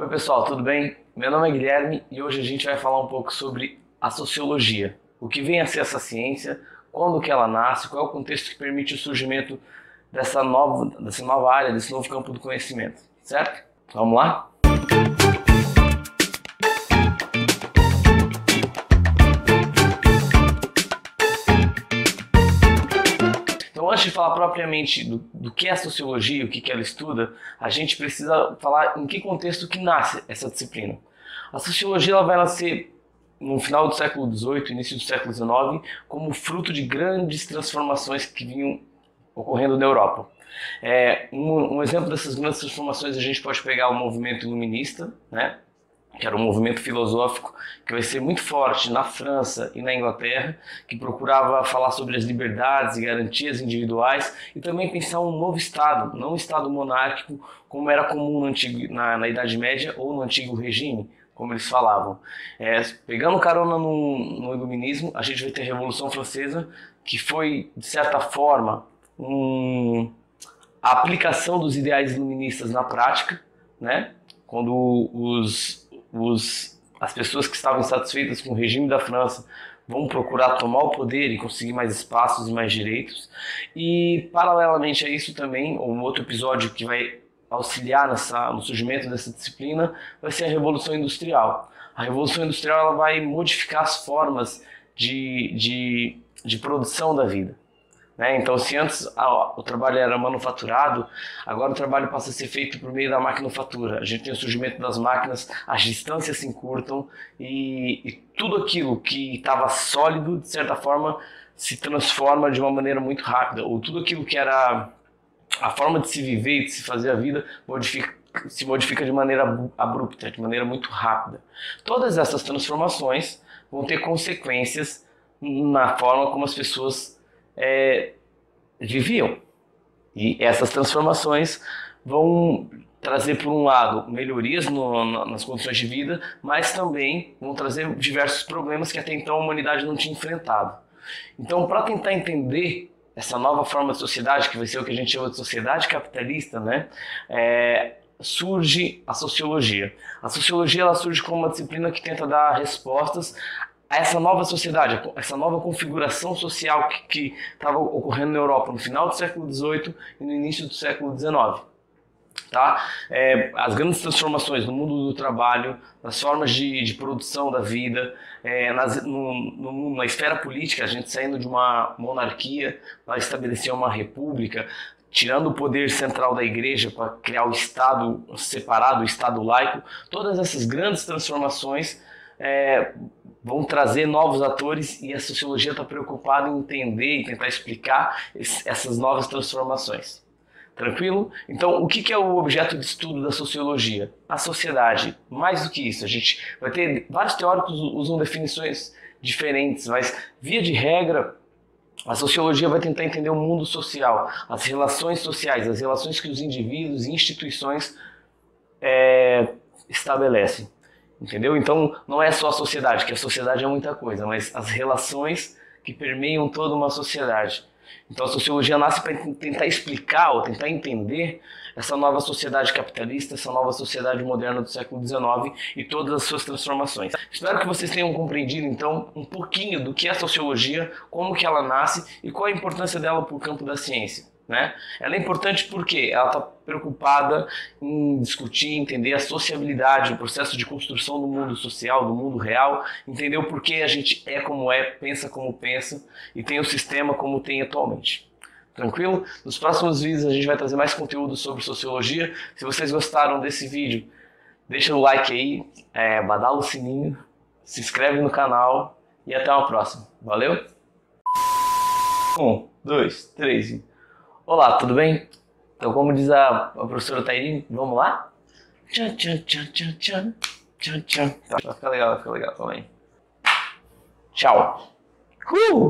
Oi pessoal, tudo bem? Meu nome é Guilherme e hoje a gente vai falar um pouco sobre a sociologia. O que vem a ser essa ciência, quando que ela nasce, qual é o contexto que permite o surgimento dessa nova, dessa nova área, desse novo campo do conhecimento, certo? Vamos lá? Antes de falar propriamente do, do que é a sociologia, o que, que ela estuda, a gente precisa falar em que contexto que nasce essa disciplina. A sociologia ela vai nascer no final do século XVIII, início do século XIX, como fruto de grandes transformações que vinham ocorrendo na Europa. É, um, um exemplo dessas grandes transformações a gente pode pegar o movimento iluminista, né? Que era um movimento filosófico que vai ser muito forte na França e na Inglaterra, que procurava falar sobre as liberdades e garantias individuais e também pensar um novo Estado, não um Estado monárquico como era comum antigo, na, na Idade Média ou no antigo regime, como eles falavam. É, pegando carona no, no iluminismo, a gente vai ter a Revolução Francesa, que foi, de certa forma, um, a aplicação dos ideais iluministas na prática, né? quando os os, as pessoas que estavam insatisfeitas com o regime da França vão procurar tomar o poder e conseguir mais espaços e mais direitos. E, paralelamente a isso também, um outro episódio que vai auxiliar nessa, no surgimento dessa disciplina vai ser a Revolução Industrial. A Revolução Industrial ela vai modificar as formas de, de, de produção da vida. Né? Então, se antes a, o trabalho era manufaturado, agora o trabalho passa a ser feito por meio da maquinofatura. A gente tem o surgimento das máquinas, as distâncias se encurtam e, e tudo aquilo que estava sólido, de certa forma, se transforma de uma maneira muito rápida. Ou tudo aquilo que era a forma de se viver e de se fazer a vida modifica, se modifica de maneira abrupta, de maneira muito rápida. Todas essas transformações vão ter consequências na forma como as pessoas é, viviam. E essas transformações vão trazer, por um lado, melhorias no, nas condições de vida, mas também vão trazer diversos problemas que até então a humanidade não tinha enfrentado. Então, para tentar entender essa nova forma de sociedade, que vai ser o que a gente chama de sociedade capitalista, né, é, surge a sociologia. A sociologia ela surge como uma disciplina que tenta dar respostas a essa nova sociedade, essa nova configuração social que estava ocorrendo na Europa no final do século XVIII e no início do século XIX. Tá? É, as grandes transformações no mundo do trabalho, nas formas de, de produção da vida, é, nas, no, no, na esfera política, a gente saindo de uma monarquia para estabelecer uma república, tirando o poder central da igreja para criar o Estado separado, o Estado laico, todas essas grandes transformações é, vão trazer novos atores e a sociologia está preocupada em entender e tentar explicar essas novas transformações. Tranquilo? Então, o que é o objeto de estudo da sociologia? A sociedade. Mais do que isso, a gente vai ter vários teóricos usam definições diferentes, mas via de regra, a sociologia vai tentar entender o mundo social, as relações sociais, as relações que os indivíduos e instituições é, estabelecem. Entendeu? Então não é só a sociedade, que a sociedade é muita coisa, mas as relações que permeiam toda uma sociedade. Então a sociologia nasce para tentar explicar ou tentar entender essa nova sociedade capitalista, essa nova sociedade moderna do século XIX e todas as suas transformações. Espero que vocês tenham compreendido então um pouquinho do que é a sociologia, como que ela nasce e qual a importância dela para o campo da ciência. Né? Ela é importante porque ela está preocupada em discutir, entender a sociabilidade, o processo de construção do mundo social, do mundo real, entender o porquê a gente é como é, pensa como pensa e tem o sistema como tem atualmente. Tranquilo? Nos próximos vídeos a gente vai trazer mais conteúdo sobre sociologia. Se vocês gostaram desse vídeo, deixa o like aí, é, badala o sininho, se inscreve no canal e até uma próxima. Valeu? Um, dois, três e... Olá, tudo bem? Então, como diz a, a professora Tairine, vamos lá? Tchan, tchan, tchan, tchan, tchan, tchan, tchan. Vai ficar legal, vai ficar legal, aí. Tchau. Uh!